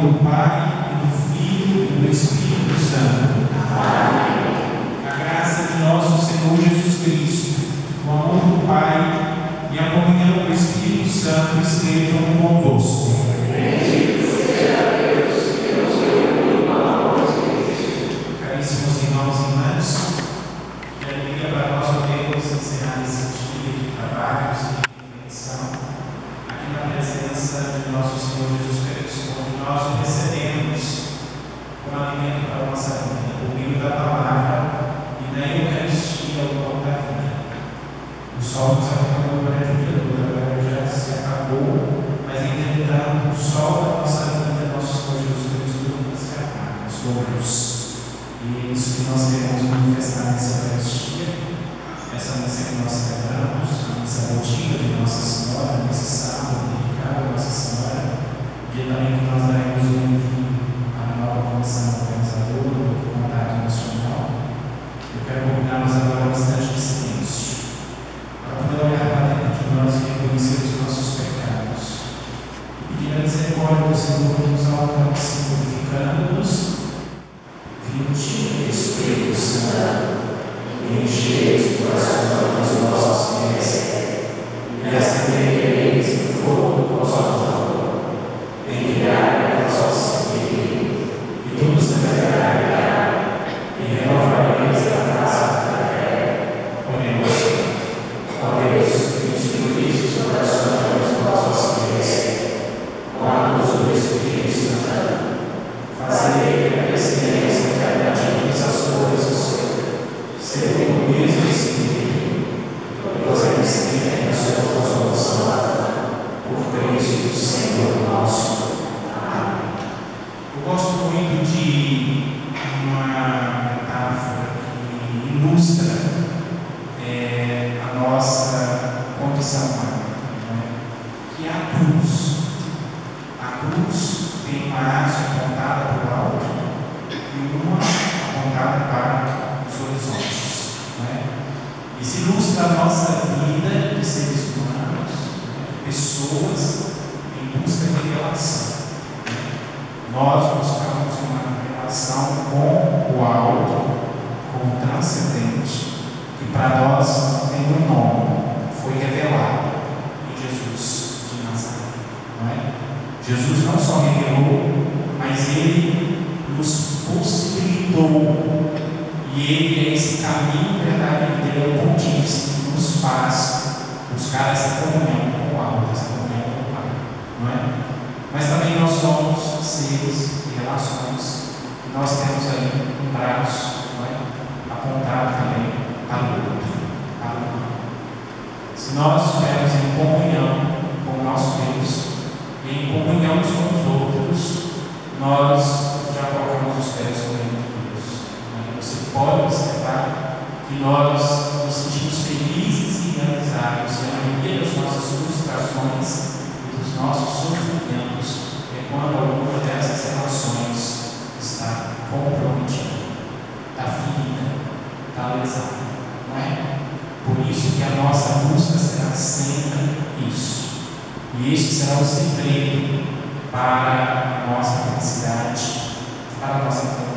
do Pai, e do Filho e do Espírito Santo. A graça de nosso Senhor Jesus Cristo, o amor do Pai e a comunhão do Espírito Santo estejam convosco. Bendito seja Deus que nos reuniu na voz de Caríssimos irmãos e irmãs, que alegria para nós podermos encerrar esse dia de trabalho, de reflexão, aqui na presença de nosso Senhor Jesus votiva de Nossa Senhora, nesse sábado dedicado a Nossa Senhora, dia também que nós daremos o envio à nova comissão organizadora do Contato Nacional. Eu quero convidá-los agora a um instante de silêncio, para poder olhar para dentro de nós e reconhecer os nossos pecados. E pedir a misericórdia do Senhor que nos alcance, purificando-nos Vinde, Espírito Santo, enchei os corações dos nossos fiéis e acendereis o fogo do vosso amor. Enviai a vosso Espírito e tudo se alegrará e renovareis a face da terra. Oremos. Ó Deus, que instruís os corações dos nossos fiéis com a luz do Espírito Santo, fazei que a existência das coisas, segundo o mesmo Espírito, nós recebemos a sua consolação por Cristo Senhor nosso. Amém. Eu gosto muito de uma metáfora que ilustra é, a nossa condição humana, né? que é a cruz. A cruz tem uma haste apontada para o alto e uma apontada para os horizontes. Né? Isso ilustra a nossa vida de seres humanos, né? pessoas em busca de relação. Né? Nós buscamos uma relação com o alto, com o transcendente, que para nós não tem um nome, foi revelado em Jesus de Nazaré. Não é? Jesus não só revelou, mas ele nos possibilitou. E ele é esse caminho, verdade, ele é o pontífice que nos faz buscar essa comunhão com o alto, essa comunhão com o Pai. Não é? Mas também nós somos seres de relações. E nós temos aí um braço é? apontado também para o outro, para o irmão. Se nós estivermos em comunhão com o nosso Deus, e em comunhão com os outros, nós já colocamos os pés no reino de Deus. Né? Você pode que nós nos sentimos felizes e realizados, e a maioria das nossas frustrações e dos nossos sofrimentos é quando alguma dessas relações está comprometida, está ferida, está lesada. Não é? Por isso que a nossa busca será sempre isso. E este será o segredo para a nossa felicidade, para a nossa plenitude.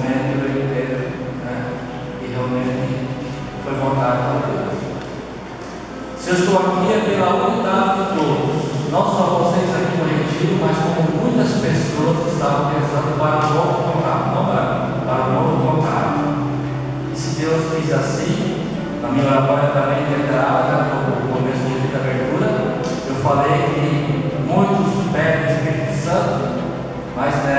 Momento eu entendo né, que realmente foi vontade de Deus. Se eu estou aqui é pela unidade de todos, não só vocês aqui no retiro, mas como muitas pessoas que estavam pensando para o novo contato, não para para o novo contato. E se Deus fez assim, na minha oratória também de entrada, no começo da abertura, eu falei que muitos pedem o Espírito Santo, mas negam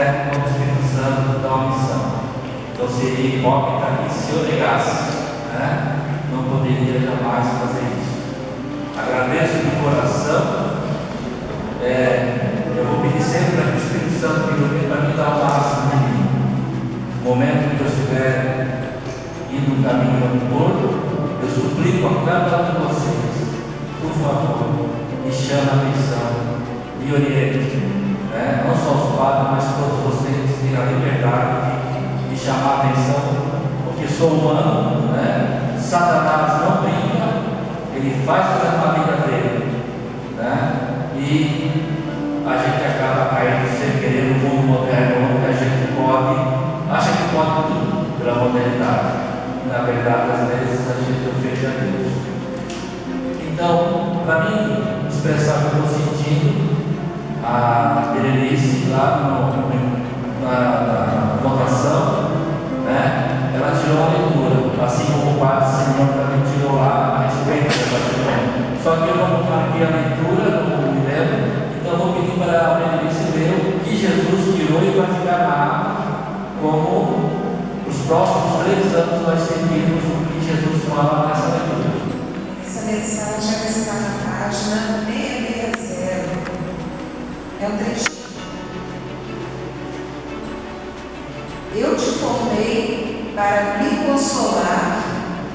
seria hipócrita que se eu negasse, né, não poderia jamais fazer isso. Agradeço de coração. É, eu vou pedir sempre para que o Espírito Santo me ilumine para me dar o máximo de mim. No momento que eu estiver indo no caminho todo, eu suplico a cada um de vocês, por favor, me chame a atenção, me oriente. Né? Não só os padres, mas todos vocês têm a liberdade chamar a atenção, porque sou humano, né? Satanás não brinca, ele faz fazer a vida dele. Né? E a gente acaba caindo sem querer no mundo moderno, onde a gente pode, acha que pode tudo pela modernidade na verdade, às vezes a gente ofende a Deus. Então, para mim expressar o que eu sentindo, a Berenice lá no, na, na próximos três anos nós seguimos o que Jesus fala nessa leitura. Essa mensagem está na página 660. É um trechinho. Eu te formei para me consolar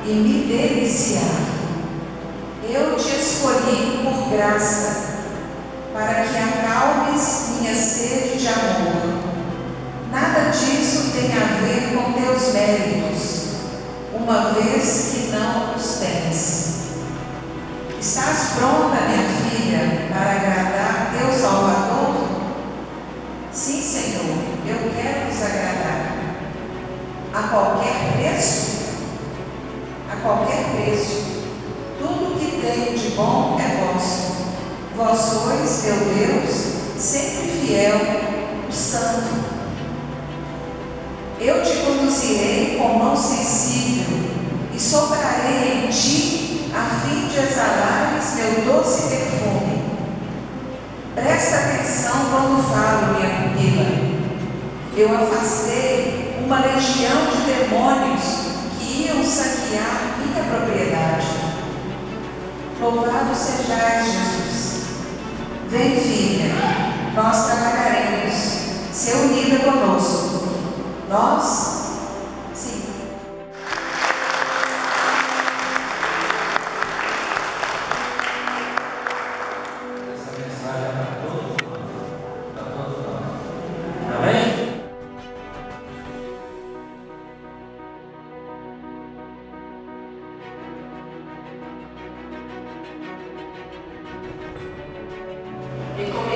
e me deliciar. Eu te escolhi por graça, para que acalmes minha sede de amor Nada disso tem a ver com teus méritos, uma vez que não os tens. Estás pronta, minha filha, para agradar teu Salvador? Sim, Senhor, eu quero vos agradar. A qualquer preço? A qualquer preço. Tudo que tenho de bom é vosso. Vós sois, meu Deus, sempre fiel, o Santo eu te conduzirei com mão sensível e soprarei em ti a fim de exalares meu doce perfume. Presta atenção quando falo, minha pupila. Eu afastei uma legião de demônios que iam saquear minha propriedade. Louvado sejais, Jesus. Vem, filha, nós trabalharemos. E